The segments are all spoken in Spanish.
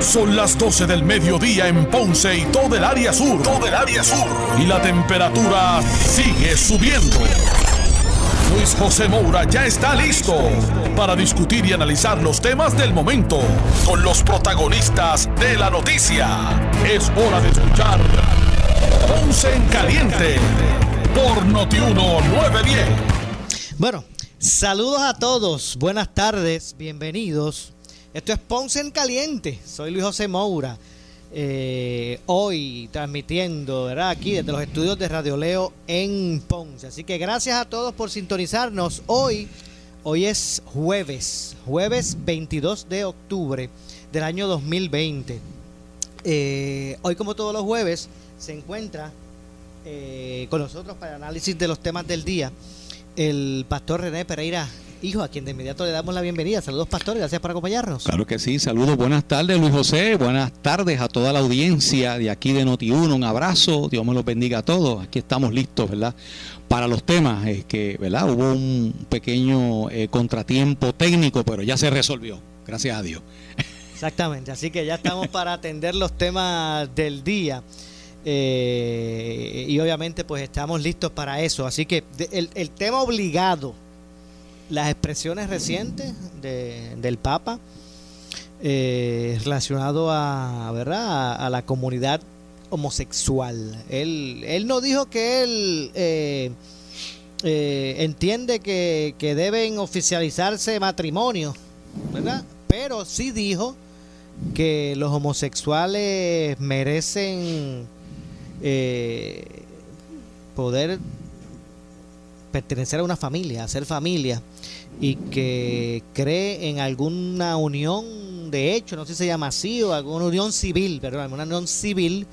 Son las 12 del mediodía en Ponce y todo el área sur. Todo el área sur. Y la temperatura sigue subiendo. Luis José Moura ya está listo para discutir y analizar los temas del momento con los protagonistas de la noticia. Es hora de escuchar Ponce en Caliente por Notiuno 910. Bueno, saludos a todos, buenas tardes, bienvenidos. Esto es Ponce en Caliente, soy Luis José Moura. Eh, hoy transmitiendo ¿verdad? aquí desde los estudios de Radio Leo en Ponce. Así que gracias a todos por sintonizarnos. Hoy, hoy es jueves, jueves 22 de octubre del año 2020. Eh, hoy, como todos los jueves, se encuentra eh, con nosotros para análisis de los temas del día el pastor René Pereira hijo, a quien de inmediato le damos la bienvenida. Saludos, pastor, gracias por acompañarnos. Claro que sí, saludos, buenas tardes, Luis José, buenas tardes a toda la audiencia de aquí de Noti1, un abrazo, Dios me los bendiga a todos, aquí estamos listos, ¿verdad? Para los temas, es que, ¿verdad? Hubo un pequeño eh, contratiempo técnico, pero ya se resolvió, gracias a Dios. Exactamente, así que ya estamos para atender los temas del día. Eh, y obviamente pues estamos listos para eso. Así que el, el tema obligado las expresiones recientes del Papa eh, relacionado a, ¿verdad? A, la comunidad homosexual. Él, él no dijo que él eh, eh, entiende que, que, deben oficializarse matrimonios, ¿verdad? Pero sí dijo que los homosexuales merecen poder pertenecer a una familia, a ser familia y que cree en alguna unión de hecho, no sé si se llama así, o alguna unión civil, perdón, una unión civil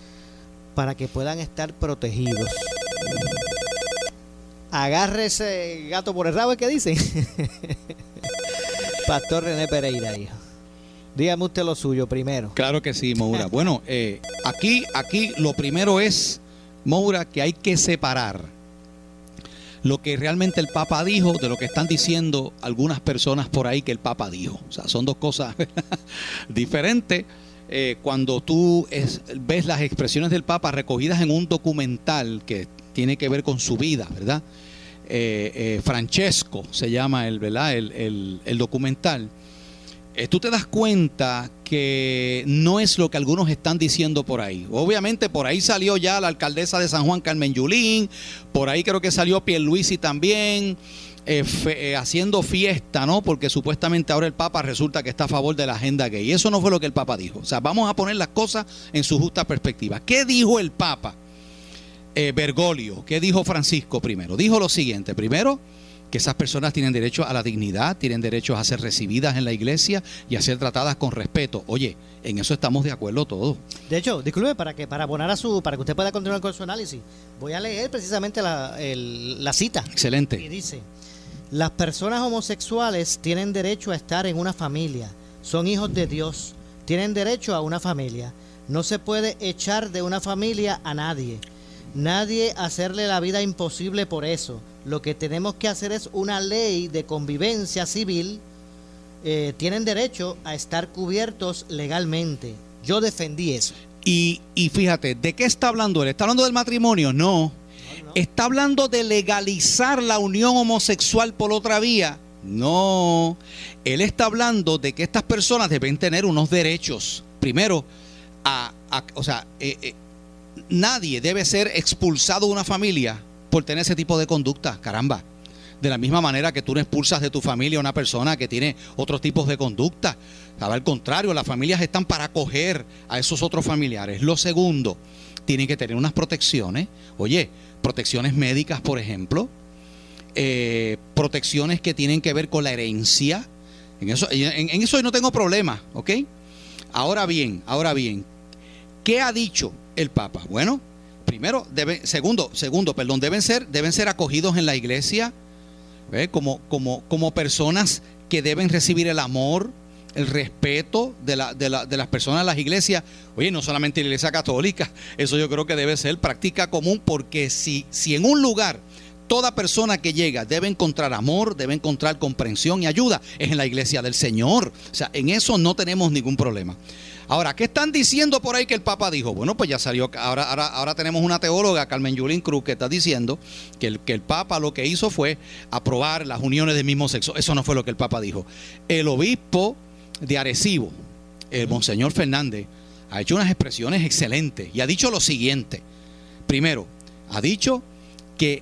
para que puedan estar protegidos. Agarre ese gato por el rabo, ¿qué dicen? Pastor René Pereira, hijo. Dígame usted lo suyo primero. Claro que sí, Moura. Bueno, eh, aquí, aquí lo primero es, Moura, que hay que separar lo que realmente el Papa dijo de lo que están diciendo algunas personas por ahí que el Papa dijo. O sea, son dos cosas diferentes. Eh, cuando tú ves las expresiones del Papa recogidas en un documental que tiene que ver con su vida, ¿verdad? Eh, eh, Francesco se llama el, ¿verdad? el, el documental eh, tú te das cuenta que no es lo que algunos están diciendo por ahí. Obviamente por ahí salió ya la alcaldesa de San Juan, Carmen Yulín, por ahí creo que salió Pierluisi también, eh, eh, haciendo fiesta, ¿no? Porque supuestamente ahora el Papa resulta que está a favor de la agenda gay. Eso no fue lo que el Papa dijo. O sea, vamos a poner las cosas en su justa perspectiva. ¿Qué dijo el Papa? Bergoglio, ¿qué dijo Francisco primero? Dijo lo siguiente, primero, que esas personas tienen derecho a la dignidad, tienen derecho a ser recibidas en la iglesia y a ser tratadas con respeto. Oye, en eso estamos de acuerdo todos. De hecho, disculpe, para que para abonar a su, para que usted pueda continuar con su análisis, voy a leer precisamente la, la cita. Excelente. Y dice, las personas homosexuales tienen derecho a estar en una familia, son hijos de Dios, tienen derecho a una familia. No se puede echar de una familia a nadie. Nadie hacerle la vida imposible por eso lo que tenemos que hacer es una ley de convivencia civil. Eh, tienen derecho a estar cubiertos legalmente. Yo defendí eso. Y, y, fíjate, ¿de qué está hablando él? ¿Está hablando del matrimonio? No. ¿Está hablando de legalizar la unión homosexual por otra vía? No. Él está hablando de que estas personas deben tener unos derechos. Primero, a, o sea, eh, eh, nadie debe ser expulsado de una familia por tener ese tipo de conducta, caramba. De la misma manera que tú no expulsas de tu familia a una persona que tiene otros tipos de conducta. Al contrario, las familias están para acoger a esos otros familiares. Lo segundo, tienen que tener unas protecciones. Oye, protecciones médicas, por ejemplo. Eh, protecciones que tienen que ver con la herencia. En eso, no tengo problema, ¿ok? Ahora bien, ahora bien, ¿qué ha dicho el Papa? Bueno, primero, segundo, segundo, perdón, deben ser, deben ser acogidos en la iglesia como, como, como personas que deben recibir el amor, el respeto de, la, de, la, de, las personas de las iglesias. Oye, no solamente la iglesia católica, eso yo creo que debe ser práctica común, porque si, si en un lugar toda persona que llega debe encontrar amor, debe encontrar comprensión y ayuda, es en la iglesia del Señor. O sea, en eso no tenemos ningún problema. Ahora, ¿qué están diciendo por ahí que el Papa dijo? Bueno, pues ya salió, ahora, ahora, ahora tenemos una teóloga, Carmen Yulín Cruz, que está diciendo que el, que el Papa lo que hizo fue aprobar las uniones del mismo sexo. Eso no fue lo que el Papa dijo. El obispo de Arecibo, el Monseñor Fernández, ha hecho unas expresiones excelentes y ha dicho lo siguiente. Primero, ha dicho que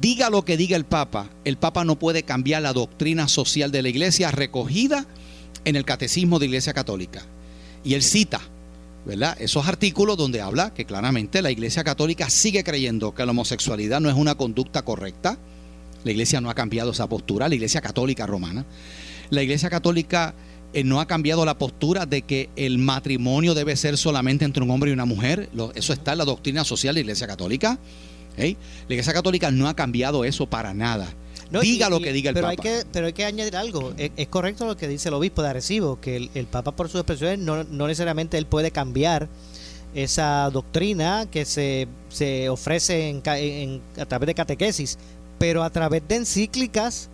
diga lo que diga el Papa, el Papa no puede cambiar la doctrina social de la iglesia recogida en el catecismo de la iglesia católica. Y él cita, ¿verdad? Esos artículos donde habla que claramente la Iglesia Católica sigue creyendo que la homosexualidad no es una conducta correcta. La Iglesia no ha cambiado esa postura, la Iglesia Católica Romana. La Iglesia Católica eh, no ha cambiado la postura de que el matrimonio debe ser solamente entre un hombre y una mujer. eso está en la doctrina social de la Iglesia Católica. La Iglesia Católica no ha cambiado eso para nada diga lo que diga el pero Papa. Hay que, pero hay que añadir algo. Es, correcto lo que dice el obispo de Arecibo, que el, Papa por sus expresiones no, necesariamente él puede cambiar esa doctrina que se, se ofrece en, a través de catequesis, pero a través de encíclicas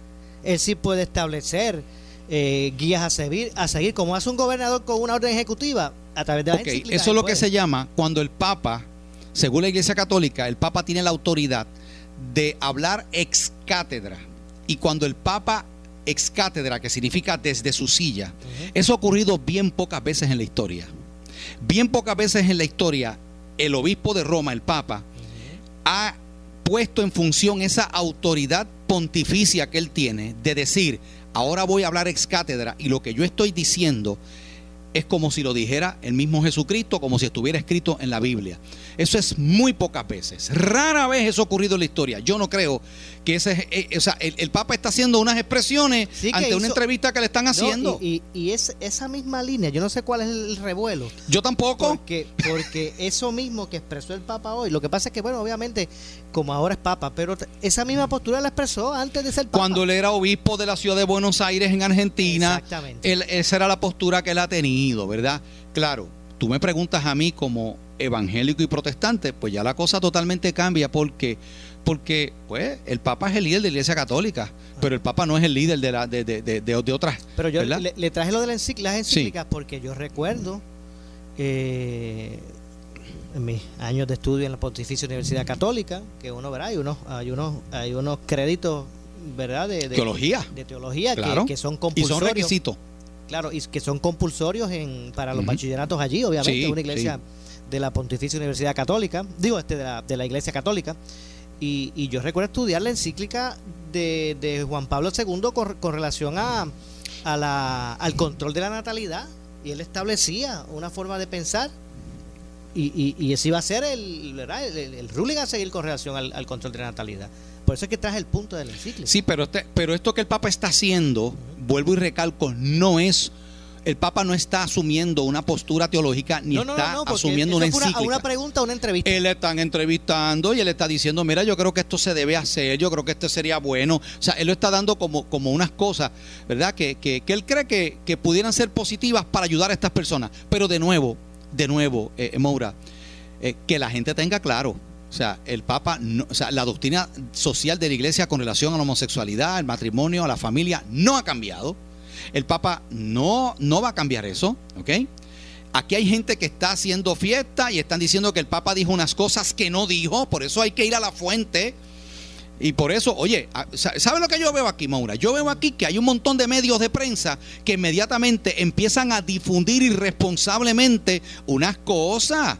él sí puede establecer eh, guías a seguir, a seguir, como hace un gobernador con una orden ejecutiva, a través de las encíclicas. Eso es lo que se llama cuando el Papa, según la Iglesia Católica, el Papa tiene la autoridad de hablar ex cátedra. Y cuando el Papa ex cátedra, que significa desde su silla, eso ha ocurrido bien pocas veces en la historia. Bien pocas veces en la historia, el obispo de Roma, el Papa, ha puesto en función esa autoridad pontificia que él tiene de decir, ahora voy a hablar ex cátedra y lo que yo estoy diciendo es como si lo dijera el mismo Jesucristo, como si estuviera escrito en la Biblia. Eso es muy pocas veces. Rara vez eso ha ocurrido en la historia. Yo no creo que ese, eh, o sea, el, Papa está haciendo unas expresiones ante una entrevista que le están haciendo. y, es esa misma línea, yo no sé cuál es el revuelo. Yo tampoco. Porque, porque eso mismo que expresó el Papa hoy, lo que pasa es que, bueno, obviamente, como ahora es Papa, pero esa misma postura la expresó antes de ser Papa. Cuando él era obispo de la ciudad de Buenos Aires en Argentina, Exactamente. esa era la postura que él ha ¿verdad? Claro, tú me preguntas a mí como evangélico y protestante, pues ya la cosa totalmente cambia porque porque pues el Papa es el líder de la Iglesia Católica, pero el Papa no es el líder de la de, de, de, de otras. Pero yo le, traje lo de las encíclicas porque yo recuerdo eh, en mis años de estudio en la Pontificia Universidad Católica que uno verá hay unos hay unos hay unos créditos verdad de, teología. de teología que, son compulsorios y son requisitos claro y que son compulsorios en para los bachilleratos allí obviamente una iglesia de la Pontificia Universidad Católica, digo, este de la, de la Iglesia Católica, y, y, yo recuerdo estudiar la encíclica de, de Juan Pablo II con, relación a, a la, al control de la natalidad, y él establecía una forma de pensar, y, y, y ese iba a ser el, el, el, ruling a seguir con relación al, al, control de la natalidad. Por eso es que traje el punto de la encíclica. Sí, pero, este, pero esto que el Papa está haciendo, vuelvo y recalco, no es el Papa no está asumiendo una postura teológica ni está asumiendo una encíclica. Una, una pregunta, una entrevista. Él le están entrevistando y él está diciendo, mira, yo creo que esto se debe hacer, yo creo que esto sería bueno. O sea, él lo está dando como, como unas cosas, ¿verdad? Que, que, él cree que, que, pudieran ser positivas para ayudar a estas personas. Pero de nuevo, de nuevo, eh, Moura, eh, que la gente tenga claro, o sea, el Papa, o sea, la doctrina social de la Iglesia con relación a la homosexualidad, al matrimonio, a la familia, no ha cambiado. El Papa no, no va a cambiar eso, ¿ok? Aquí hay gente que está haciendo fiesta y están diciendo que el Papa dijo unas cosas que no dijo, por eso hay que ir a la fuente. Y por eso, oye, ¿sabe lo que yo veo aquí, Maura? Yo veo aquí que hay un montón de medios de prensa que inmediatamente empiezan a difundir irresponsablemente unas cosas.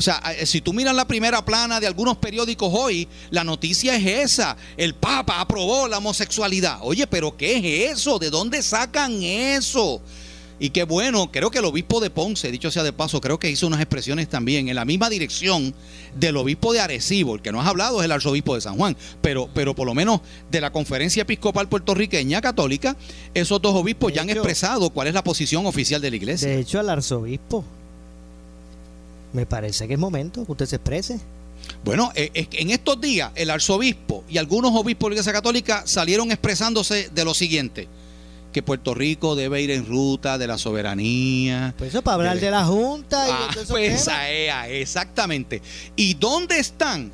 O sea, eh, si tú miras la primera plana de algunos periódicos hoy, la noticia es esa. El Papa aprobó la homosexualidad. Oye, pero ¿qué es eso? ¿De dónde sacan eso? Y qué bueno, creo que el obispo de Ponce, dicho sea de paso, creo que hizo unas expresiones también en la misma dirección del obispo de Arecibo. El que no has hablado es el arzobispo de San Juan, pero, pero por lo menos de la conferencia episcopal puertorriqueña católica, esos dos obispos ya han expresado cuál es la posición oficial de la iglesia. De hecho, el arzobispo me parece que es momento que usted se exprese. Bueno, eh, en estos días el arzobispo y algunos obispos de la Iglesia Católica salieron expresándose de lo siguiente que Puerto Rico debe ir en ruta de la soberanía. Pues eso para hablar de, la Junta y ah, pues exactamente. ¿Y dónde están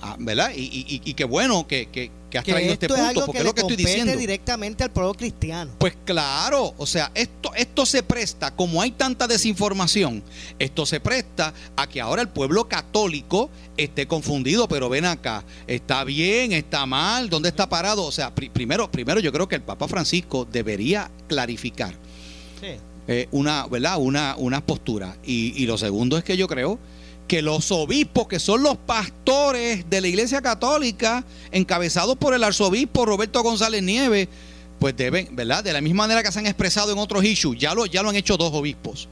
Ah, ¿Verdad? Y, y, y, qué bueno que, que, que has Que traído esto este es punto, algo porque que es lo que estoy diciendo. directamente al pueblo cristiano. Pues claro, o sea, esto, esto se presta, como hay tanta desinformación, esto se presta a que ahora el pueblo católico esté confundido, pero ven acá, está bien, está mal, ¿dónde está parado? O sea, pri- primero, primero yo creo que el Papa Francisco debería clarificar Sí. eh, una, ¿verdad? Una, una postura. Y, y lo segundo es que yo creo que los obispos, que son los pastores de la Iglesia Católica, encabezados por el arzobispo Roberto González Nieves, pues deben, ¿verdad? De la misma manera que se han expresado en otros issues, ya lo, ya lo han hecho dos obispos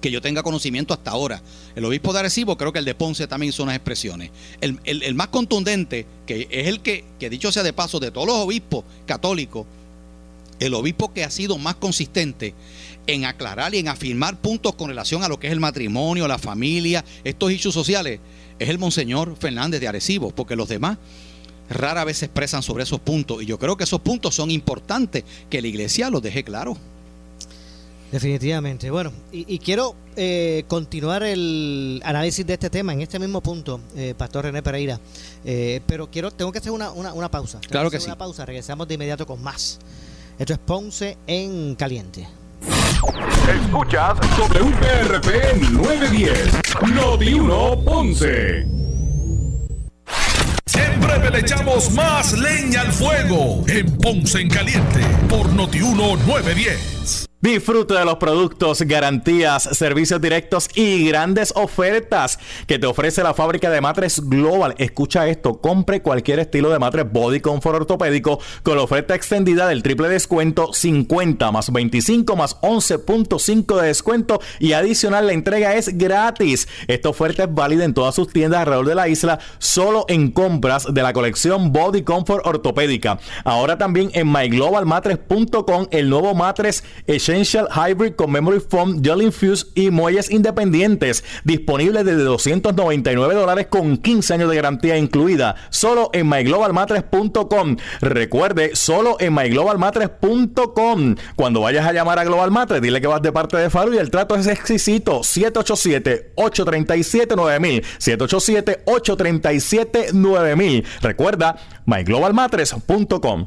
que yo tenga conocimiento hasta ahora. El obispo de Arecibo, creo que el de Ponce también hizo unas expresiones. El, el- el más contundente, que es el que, que dicho sea de paso, de todos los obispos católicos, el obispo que ha sido más consistente en aclarar y en afirmar puntos con relación a lo que es el matrimonio, la familia, estos issues sociales, es el Monseñor Fernández de Arecibo, porque los demás rara vez se expresan sobre esos puntos. Y yo creo que esos puntos son importantes que la iglesia los deje claro. Definitivamente. Bueno, y, y quiero eh, continuar el análisis de este tema en este mismo punto, eh, Pastor René Pereira. Eh, pero quiero, tengo que hacer una, una, una pausa. Tengo Claro que hacer sí. Una pausa. Regresamos de inmediato con más. Esto es Ponce en Caliente. Escuchas sobre UPRP 910, Noti 1 Ponce. En breve le echamos más leña al fuego en Ponce en Caliente por Noti 1 910. Disfruta de los productos, garantías, servicios directos y grandes ofertas que te ofrece la fábrica de matres Global. Escucha esto, compre cualquier estilo de matres Body Comfort ortopédico con la oferta extendida del triple descuento 50 más 25 más 11.5 de descuento y adicional la entrega es gratis. Esta oferta es válida en todas sus tiendas alrededor de la isla, solo en compras de la colección Body Comfort ortopédica. Ahora también en myglobalmatres.com el nuevo matres Hybrid con Memory Foam, Gel Infuse y muelles independientes. Disponible desde 299 dólares con 15 años de garantía incluida. Solo en myglobalmatres.com. Recuerde, solo en myglobalmatres.com. Cuando vayas a llamar a Global Matres, dile que vas de parte de Faru y el trato es exquisito. 787-837-9000. 787-837-9000. Recuerda, myglobalmatres.com.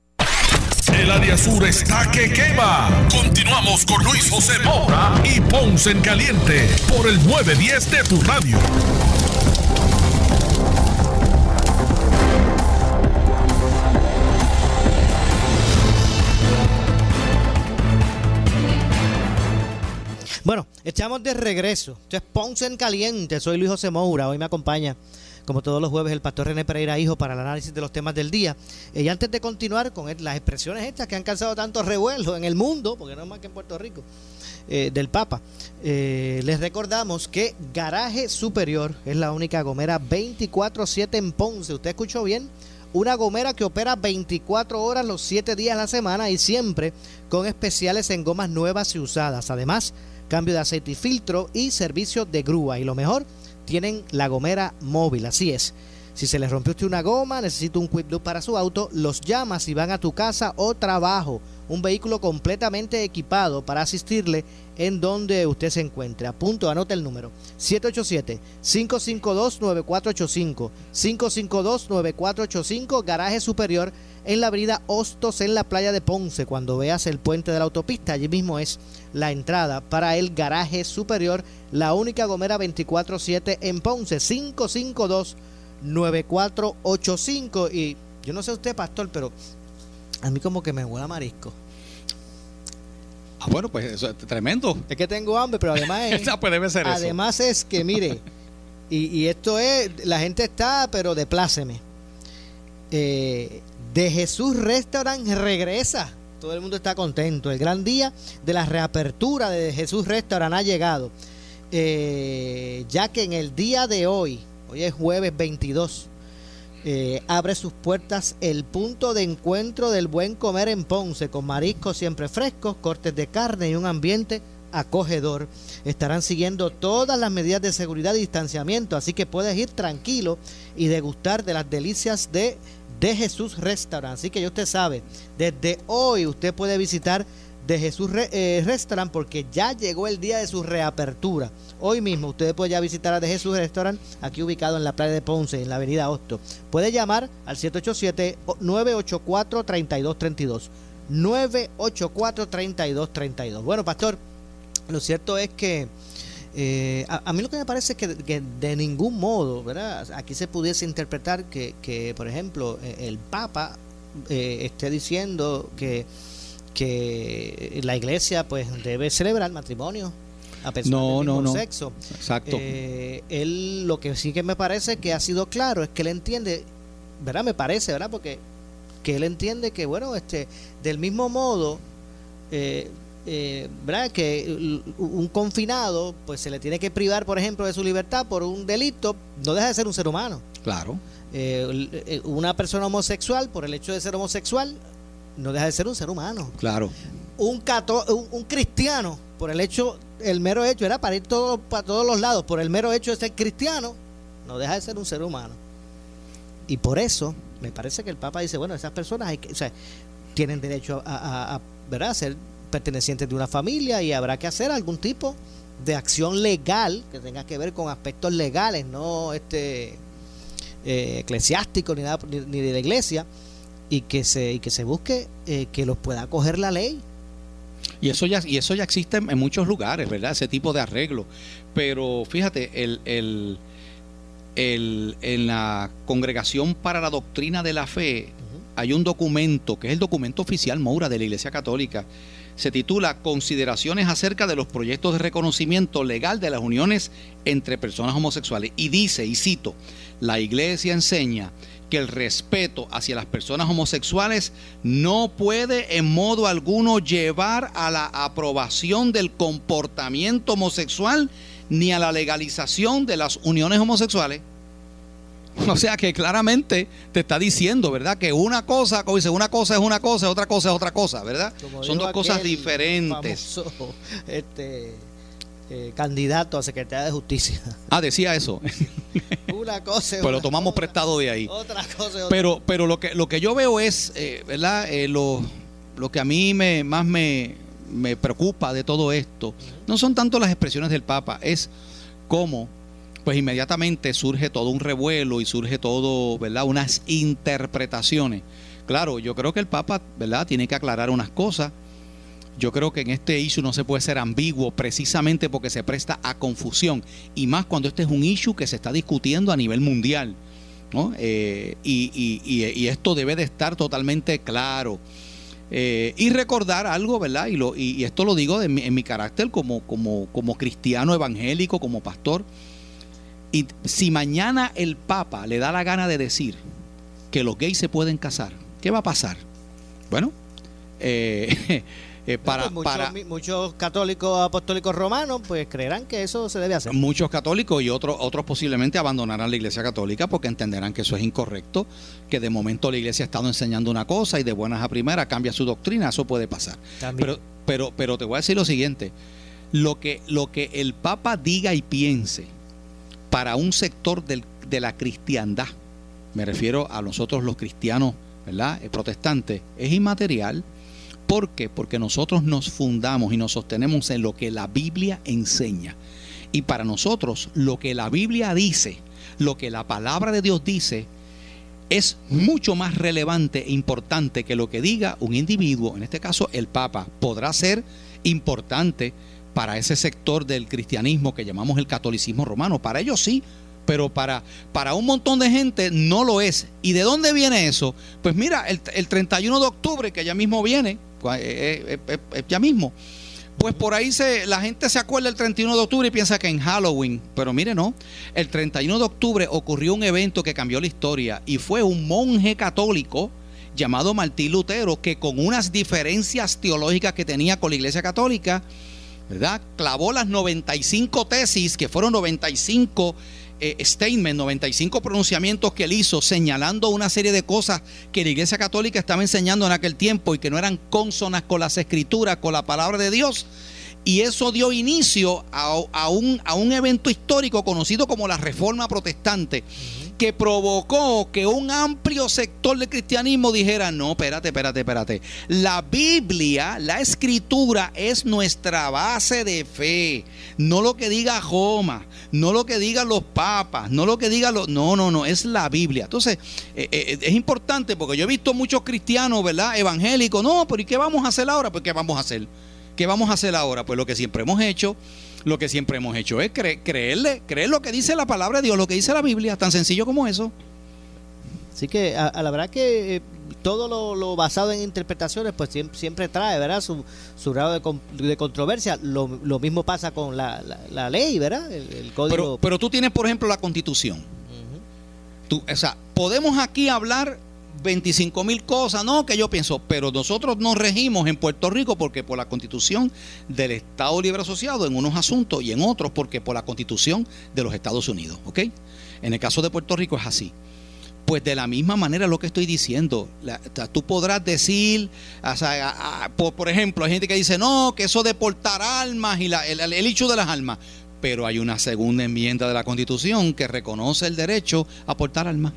El área sur está que quema. Continuamos con Luis José Moura y Ponce en Caliente por el 910 de tu radio. Bueno, estamos de regreso. Esto es Ponce en Caliente. Soy Luis José Moura. Hoy me acompaña como todos los jueves, el pastor René Pereira Hijo para el análisis de los temas del día. Y antes de continuar con las expresiones estas que han causado tanto revuelo en el mundo, porque no es más que en Puerto Rico, eh, del Papa, eh, les recordamos que Garaje Superior es la única gomera 24-7 en Ponce. ¿Usted escuchó bien? Una gomera que opera 24 horas los 7 días a la semana y siempre con especiales en gomas nuevas y usadas. Además, cambio de aceite y filtro y servicio de grúa. Y lo mejor, tienen la gomera móvil, así es. Si se les rompió usted una goma, necesita un quick loop para su auto, los llamas y van a tu casa o trabajo. Un vehículo completamente equipado para asistirle en donde usted se encuentre. A punto, anota el número. 787-552-9485. 552-9485, garaje superior en la avenida Hostos en la playa de Ponce. Cuando veas el puente de la autopista, allí mismo es la entrada para el garaje superior la única Gomera 24-7 en Ponce, 552-9485. Y yo no sé usted, pastor, pero a mí como que me huele a marisco. Ah, bueno, pues eso es tremendo. Es que tengo hambre, pero además es, pues debe ser además es que, mire, y, esto es, la gente está, pero de pláceme. Eh, de Jesús Restaurant regresa. Todo el mundo está contento. El gran día de la reapertura de Jesús Restaurant ha llegado. Eh, ya que en el día de hoy, hoy es jueves 22, eh, abre sus puertas el punto de encuentro del buen comer en Ponce, con mariscos siempre frescos, cortes de carne y un ambiente acogedor. Estarán siguiendo todas las medidas de seguridad y distanciamiento, así que puedes ir tranquilo y degustar de las delicias de, de Jesús Restaurant. Así que ya usted sabe, desde hoy usted puede visitar de Jesús eh, Restaurant porque ya llegó el día de su reapertura. Hoy mismo usted puede ya visitar a De Jesús Restaurant aquí ubicado en la playa de Ponce, en la avenida Hosto. Puede llamar al 787-984-3232. 984-3232. Bueno, pastor, lo cierto es que eh, a, mí lo que me parece es que, de ningún modo, ¿verdad? Aquí se pudiese interpretar que, por ejemplo, e, el Papa eh, esté diciendo que que la iglesia pues debe celebrar matrimonio a pesar no, no, no. sexo. Exacto. Eh, él lo que sí que me parece que ha sido claro es que él entiende, ¿verdad? Me parece, ¿verdad? Porque que él entiende que, bueno, este, del mismo modo, eh, eh, ¿verdad? Que un confinado, pues se le tiene que privar, por ejemplo, de su libertad por un delito, no deja de ser un ser humano. Claro. una persona homosexual, por el hecho de ser homosexual, no deja de ser un ser humano. Claro. Un, un, cristiano, por el hecho, el mero hecho, era para ir todo, para todos los lados, por el mero hecho de ser cristiano, no deja de ser un ser humano. Y por eso, me parece que el Papa dice, bueno, esas personas hay que, o sea, tienen derecho a, a, ser pertenecientes de una familia y habrá que hacer algún tipo de acción legal que tenga que ver con aspectos legales, no este eh, eclesiásticos ni, nada, ni de la iglesia y que se, y que se busque eh, que los pueda acoger la ley. Y eso ya, y eso ya existe en, muchos lugares, ¿verdad? Ese tipo de arreglo. Pero fíjate, el, el, el, en la Congregación para la Doctrina de la Fe hay un documento, que es el documento oficial Moura de la Iglesia Católica. Se titula Consideraciones acerca de los proyectos de reconocimiento legal de las uniones entre personas homosexuales. Y dice, y cito, la Iglesia enseña que el respeto hacia las personas homosexuales no puede en modo alguno llevar a la aprobación del comportamiento homosexual ni a la legalización de las uniones homosexuales. O sea que claramente te está diciendo, ¿verdad? Que una cosa, como dice, una cosa es una cosa, otra cosa es otra cosa, ¿verdad? Como Son dos cosas diferentes. famoso, este, eh, candidato a secretaria de justicia. Ah, decía eso. Una cosa Pues lo una tomamos prestado de ahí. Otra cosa otra. Pero, pero lo que lo que yo veo es, eh, ¿verdad? Eh, lo, lo que a mí me, más me, me preocupa de todo esto no son tanto las expresiones del Papa, es cómo pues inmediatamente surge todo un revuelo y surge todo, ¿verdad? Unas interpretaciones. Claro, yo creo que el Papa, ¿verdad? Tiene que aclarar unas cosas. Yo creo que en este issue no se puede ser ambiguo precisamente porque se presta a confusión y más cuando este es un issue que se está discutiendo a nivel mundial. ¿no? Eh, y, y- y- esto debe de estar totalmente claro. Eh, y recordar algo, ¿verdad? Y, lo, y, esto lo digo mi- en mi carácter como, como, como cristiano evangélico, como pastor. Y si mañana el Papa le da la gana de decir que los gays se pueden casar, ¿qué va a pasar? Bueno, eh, eh, para, Pues muchos, para, muchos católicos apostólicos romanos pues creerán que eso se debe hacer. Muchos católicos y otros, otros posiblemente abandonarán la iglesia católica porque entenderán que eso es incorrecto, que de momento la iglesia ha estado enseñando una cosa y de buenas a primeras cambia su doctrina, eso puede pasar. También. Pero, pero, pero te voy a decir lo siguiente, lo que, lo que el Papa diga y piense para un sector del- de la cristiandad, me refiero a nosotros los cristianos, ¿verdad? Eh, protestantes, es inmaterial. ¿Por qué? Porque nosotros nos fundamos y nos sostenemos en lo que la Biblia enseña. Y para nosotros, lo que la Biblia dice, lo que la palabra de Dios dice, es mucho más relevante e importante que lo que diga un individuo, en este caso el Papa, podrá ser importante para ese sector del cristianismo que llamamos el catolicismo romano. Para ellos sí, pero para, para un montón de gente no lo es. ¿Y de dónde viene eso? Pues mira, el, el 31 de octubre, que ya mismo viene, eh, eh, eh, eh, ya mismo, pues por ahí se, la gente se acuerda el 31 de octubre y piensa que en Halloween, pero mire, no. El 31 de octubre ocurrió un evento que cambió la historia y fue un monje católico llamado Martín Lutero que con unas diferencias teológicas que tenía con la Iglesia Católica, ¿verdad? Clavó las 95 tesis, que fueron 95 eh, statements, 95 pronunciamientos que él hizo, señalando una serie de cosas que la Iglesia Católica estaba enseñando en aquel tiempo y que no eran consonas con las escrituras, con la palabra de Dios. Y eso dio inicio a un evento histórico conocido como la Reforma Protestante, que provocó que un amplio sector del cristianismo dijera, no, espérate, espérate, espérate. La Biblia, la escritura es nuestra base de fe. No lo que diga Joma, no lo que digan los papas, no lo que digan los... No, no, no, es la Biblia. Entonces, eh, eh, es importante porque yo he visto muchos cristianos, ¿verdad? Evangélicos, no, pero ¿y qué vamos a hacer ahora? Pues ¿qué vamos a hacer? ¿Qué vamos a hacer ahora? Pues lo que siempre hemos hecho, lo que siempre hemos hecho es cre- creerle, creer lo que dice la palabra de Dios, lo que dice la Biblia, tan sencillo como eso. Así que a, a la verdad que eh, todo lo, lo basado en interpretaciones pues siempre, siempre trae, ¿verdad? Su, su grado de, con- de controversia. Lo, lo mismo pasa con la, la- la ley, ¿verdad? El, el código. Pero, pero tú tienes, por ejemplo, la constitución. Tú, o sea, podemos aquí hablar 25 mil cosas, no que yo pienso, pero nosotros nos regimos en Puerto Rico porque por la constitución del Estado Libre Asociado en unos asuntos y en otros porque por la constitución de los Estados Unidos, ¿ok? En el caso de Puerto Rico es así. Pues de la misma manera lo que estoy diciendo, tú podrás decir, o sea, por ejemplo, hay gente que dice, no, que eso de portar armas y la- el, el hecho de las armas, pero hay una segunda enmienda de la Constitución que reconoce el derecho a portar armas.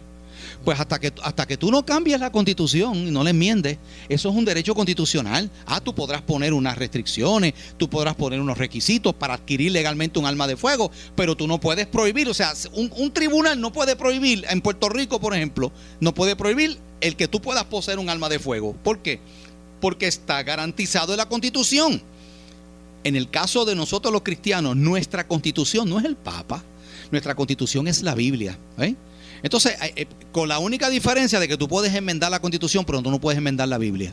Pues hasta que, hasta que tú no cambies la constitución y no la enmiendes, eso es un derecho constitucional. Ah, tú podrás poner unas restricciones, tú podrás poner unos requisitos para adquirir legalmente un arma de fuego, pero tú no puedes prohibir, o sea, un, un tribunal no puede prohibir, en Puerto Rico, por ejemplo, no puede prohibir el que tú puedas poseer un arma de fuego. ¿Por qué? Porque está garantizado en la constitución. En el caso de nosotros los cristianos, nuestra constitución no es el Papa, nuestra constitución es la Biblia. ¿eh? Entonces, eh, eh, con la única diferencia de que tú puedes enmendar la constitución, pero tú no puedes enmendar la Biblia.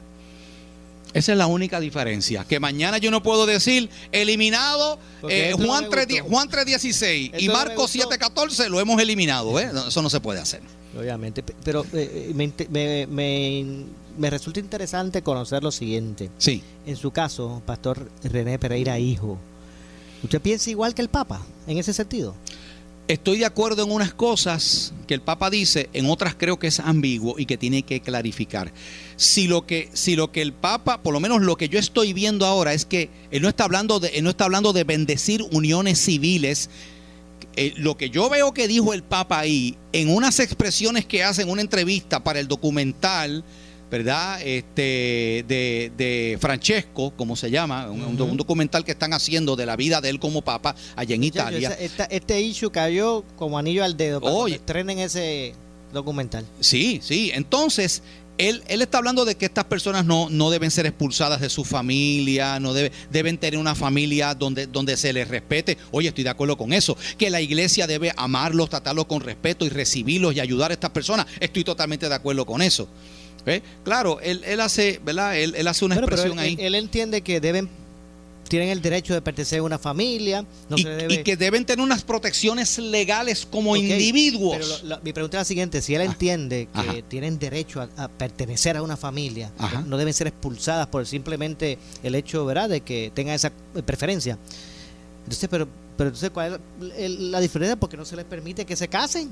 Esa es la única diferencia. Que mañana yo no puedo decir eliminado eh, no Juan, me 3, gustó. Juan 3.16 y no Marcos gustó. 7.14 lo hemos eliminado. ¿eh? No, Eso no se puede hacer. Obviamente, pe- pero eh, me, me, me- me resulta interesante conocer lo siguiente. Sí. En su caso, Pastor René Pereira, hijo, ¿usted piensa igual que el Papa en ese sentido? Estoy de acuerdo en unas cosas que el Papa dice, en otras creo que es ambiguo y que tiene que clarificar. Si lo que, si lo que el Papa, por lo menos lo que yo estoy viendo ahora, es que él no está hablando de, él no está hablando de bendecir uniones civiles. Eh, lo que yo veo que dijo el Papa ahí, en unas expresiones que hace en una entrevista para el documental, ¿verdad? Este, de, de Francesco, como se llama, un, un- un documental que están haciendo de la vida de él como papa allá en Italia. esta- este issue cayó como anillo al dedo para Oye. que estrenen ese documental. Sí, sí. Entonces, él, él está hablando de que estas personas no, no deben ser expulsadas de su familia, no debe- deben tener una familia donde, donde se les respete. Oye, estoy de acuerdo con eso. Que la iglesia debe amarlos, tratarlos con respeto y recibirlos y ayudar a estas personas. Estoy totalmente de acuerdo con eso. Claro, él, él hace, ¿verdad? Él, él hace una pero expresión él, ahí. él entiende que deben tienen el derecho de pertenecer a una familia, no y, se debe y que deben tener unas protecciones legales como individuos. Pero lo- lo- mi pregunta es la siguiente: si él entiende que ajá. tienen derecho a, a pertenecer a una familia, Ajá. no deben ser expulsadas por simplemente el hecho, ¿verdad?, de que tengan esa eh, preferencia. Entonces, pero, pero entonces, ¿cuál es el- la diferencia? Porque no se les permite que se casen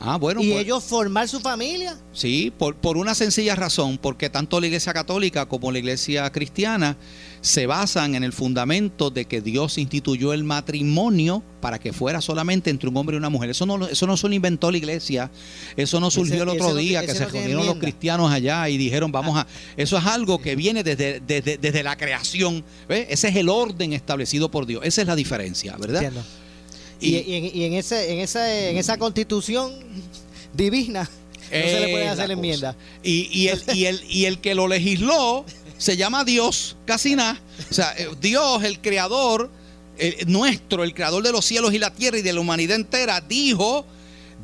ah, bueno, y pues- ellos formar su familia. Sí, por, por una sencilla razón, porque tanto la iglesia católica como la iglesia cristiana se basan en el fundamento de que Dios instituyó el matrimonio para que fuera solamente entre un hombre y una mujer. Eso no, eso no se lo inventó la iglesia, eso no surgió Ese- el otro día que se reunieron los cristianos allá y dijeron vamos a... Eso es algo que viene desde, desde, desde la creación, ese es el orden establecido por Dios, esa es la diferencia, ¿verdad? Entiendo. Y, en, y en ese, en, esa, en esa constitución divina no se le puede Es hacer enmienda. y, el, y, el, y el que lo legisló se llama Dios, casi nada. O sea, eh, Dios, el creador, eh, nuestro, el creador de los cielos y la tierra y de la humanidad entera, dijo,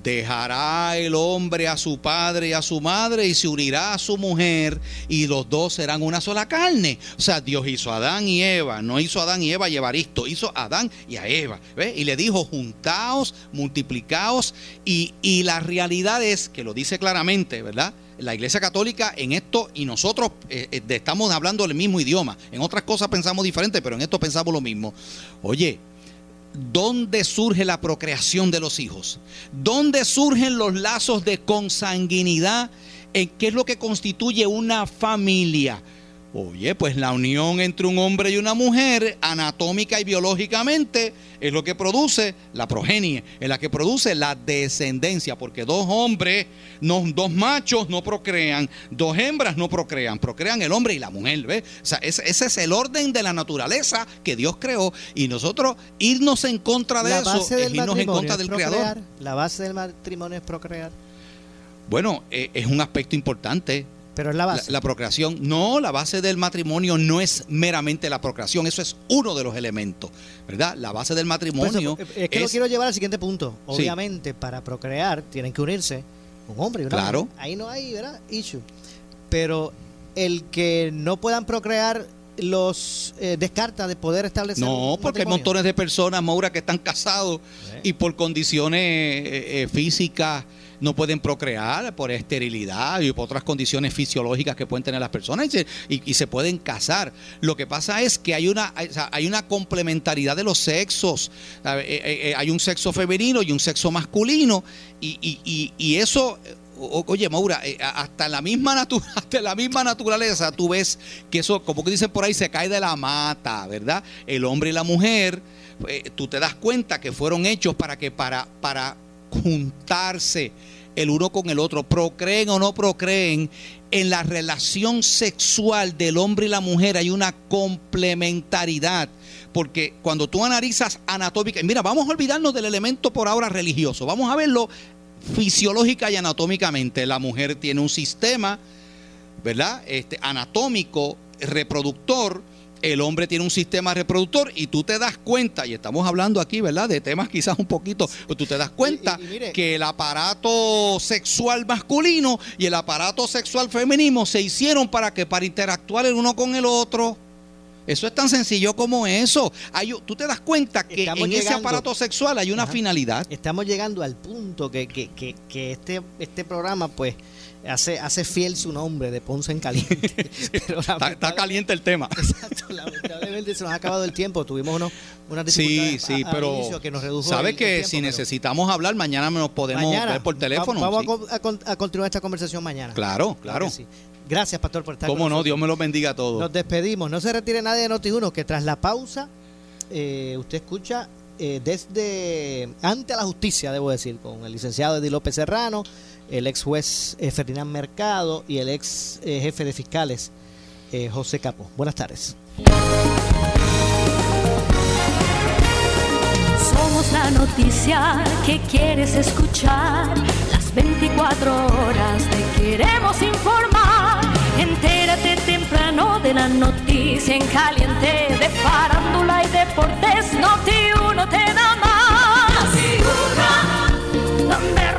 dejará el hombre a su padre y a su madre y se unirá a su mujer y los dos serán una sola carne. O sea, Dios hizo a Adán y Eva, no hizo a Adán y Eva y Evaristo, hizo a Adán y a Eva. Y le dijo, juntaos, multiplicaos y, y la realidad es, que lo dice claramente, ¿verdad? La Iglesia Católica en esto y nosotros eh, eh, estamos hablando el mismo idioma. En otras cosas pensamos diferente, pero en esto pensamos lo mismo. Oye, ¿Dónde surge la procreación de los hijos? ¿Dónde surgen los lazos de consanguinidad? ¿En qué es lo que constituye una familia? Oye, pues la unión entre un hombre y una mujer, anatómica y biológicamente, es lo que produce la progenie, es la que produce la descendencia, porque dos hombres, no, dos machos no procrean, dos hembras no procrean, procrean el hombre y la mujer, ¿ves? O sea, ese, ese es el orden de la naturaleza que Dios creó y nosotros irnos en contra de La eso es irnos en contra del procrear. Creador. La base del matrimonio es procrear. Bueno, eh, es un aspecto importante. Pero es la base. la procreación, no, la base del matrimonio no es meramente la procreación, eso es uno de los elementos, ¿verdad? La base del eso, matrimonio eh, es que lo es- quiero llevar al siguiente punto. Sí. Obviamente, para procrear tienen que unirse un hombre y una Claro. mujer. Ahí no hay, ¿verdad? Issue. Pero el que no puedan procrear los eh, descarta de poder establecer No, porque hay montones de personas, Maura, que están casados Eh. y por condiciones eh, eh, físicas no pueden procrear, por esterilidad y por otras condiciones fisiológicas que pueden tener las personas y se, y- se pueden casar. Lo que pasa es que hay una, hay, una complementariedad de los sexos. Eh, eh, eh, hay un sexo femenino y un sexo masculino y, y- eso... Oye, Maura, hasta la misma hasta la misma naturaleza tú ves que eso, como que dicen por ahí, se cae de la mata, ¿verdad? El hombre y la mujer, tú te das cuenta que fueron hechos para que para para juntarse el uno con el otro, procreen o no procreen, en la relación sexual del hombre y la mujer hay una complementariedad. Porque cuando tú analizas anatómica, mira, vamos a olvidarnos del elemento por ahora religioso, vamos a verlo fisiológica y anatómicamente. La mujer tiene un sistema, ¿verdad? Este, anatómico, reproductor. El hombre tiene un sistema reproductor y tú te das cuenta, y estamos hablando aquí, ¿verdad? De temas quizás un poquito, pero tú te das cuenta y mire- que el aparato sexual masculino y el aparato sexual femenino se hicieron para que para interactuar el uno con el otro. Eso es tan sencillo como eso. Hay, tú te das cuenta que Estamos en ese aparato sexual hay una Ajá. finalidad. Estamos llegando al punto que, que, que, que este, este programa, pues, hace, hace fiel su nombre de Ponce en Caliente. Pero Está, caliente el tema. Exacto, lamentablemente se nos ha acabado el tiempo. Tuvimos unos, unas Sí, dificultades sí, a- al pero inicio que nos redujo sabes el- que el tiempo, si pero necesitamos hablar mañana nos podemos mañana ver por teléfono. va- Vamos sí. a a, con- a continuar esta conversación mañana. Claro, claro. sí. Gracias, Pastor, por estar Cómo con no, nosotros. Dios me los bendiga a todos. Nos despedimos. No se retire nadie de Noti1, que tras la pausa, eh, usted escucha eh, desde ante la justicia, debo decir, con el licenciado Eddie López Serrano, el ex juez eh, Ferdinand Mercado y el ex eh, jefe de fiscales eh, José Capo. Buenas tardes. Somos la noticia que quieres escuchar. Las 24 horas te queremos informar. Entérate temprano de la noticia en caliente de farándula y deportes. Noti uno te da más. Noti uno.